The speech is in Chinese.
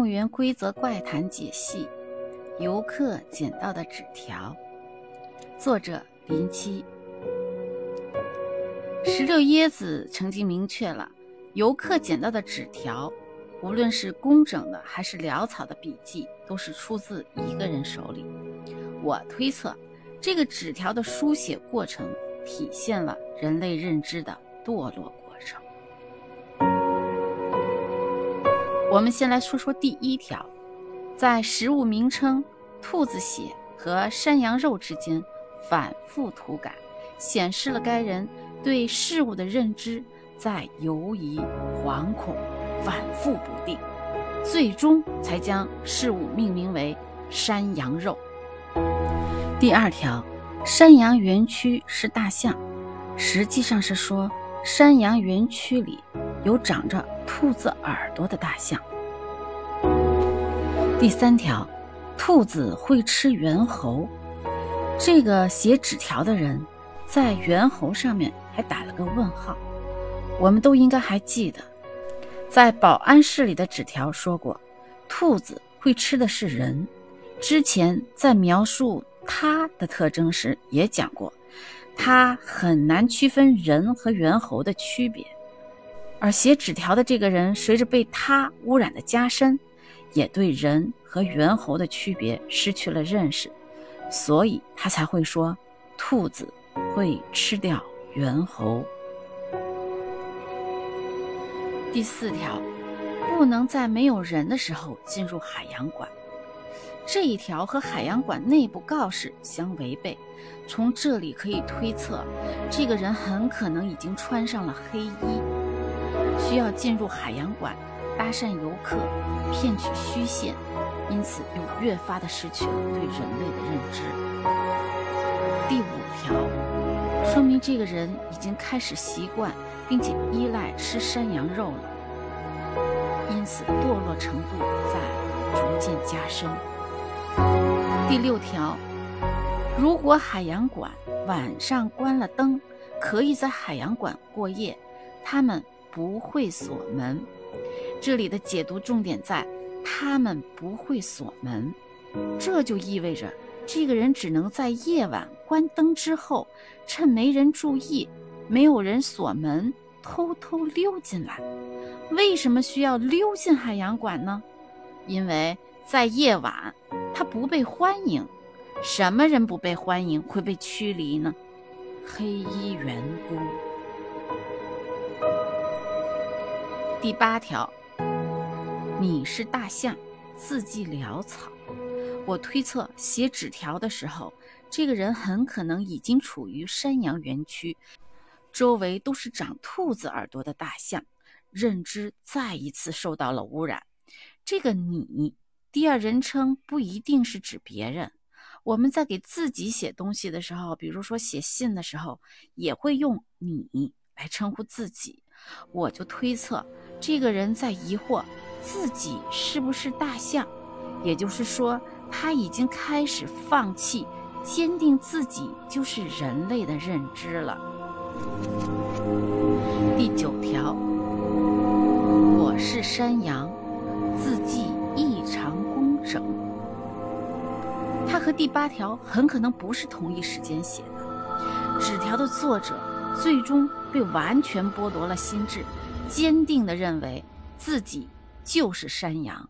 动物园规则怪谈解析：游客捡到的纸条。作者林七。石榴椰子曾经明确了，游客捡到的纸条，无论是工整的还是潦草的笔记，都是出自一个人手里。我推测，这个纸条的书写过程，体现了人类认知的堕落我们先来说说第一条，在食物名称“兔子血”和“山羊肉”之间反复涂改，显示了该人。对事物的认知在犹疑、惶恐、反复不定，最终才将事物命名为山羊肉。第二条，山羊园区是大象，实际上是说山羊园区里有长着兔子耳朵的大象。第三条，兔子会吃猿猴，这个写纸条的人在猿猴上面。还打了个问号，我们都应该还记得，在保安室里的纸条说过，兔子会吃的是人。之前在描述它的特征时也讲过，它很难区分人和猿猴的区别。而写纸条的这个人，随着被他污染的加深，也对人和猿猴的区别失去了认识，所以他才会说，兔子会吃掉。猿猴。第四条，不能在没有人的时候进入海洋馆。这一条和海洋馆内部告示相违背。从这里可以推测，这个人很可能已经穿上了黑衣，需要进入海洋馆搭讪游客，骗取虚线，因此又越发的失去了对人类的认知。第五条。说明这个人已经开始习惯并且依赖吃山羊肉了，因此堕落程度在逐渐加深。第六条，如果海洋馆晚上关了灯，可以在海洋馆过夜，他们不会锁门。这里的解读重点在他们不会锁门，这就意味着。这个人只能在夜晚关灯之后，趁没人注意、没有人锁门，偷偷溜进来。为什么需要溜进海洋馆呢？因为在夜晚，他不被欢迎。什么人不被欢迎会被驱离呢？黑衣员工。第八条，你是大象，字迹潦草。我推测，写纸条的时候，这个人很可能已经处于山羊园区，周围都是长兔子耳朵的大象，认知再一次受到了污染。这个“你”第二人称不一定是指别人，我们在给自己写东西的时候，比如说写信的时候，也会用“你”来称呼自己。我就推测，这个人在疑惑自己是不是大象，也就是说。他已经开始放弃坚定自己就是人类的认知了。第九条，我是山羊，字迹异常工整。他和第八条很可能不是同一时间写的。纸条的作者最终被完全剥夺了心智，坚定地认为自己就是山羊。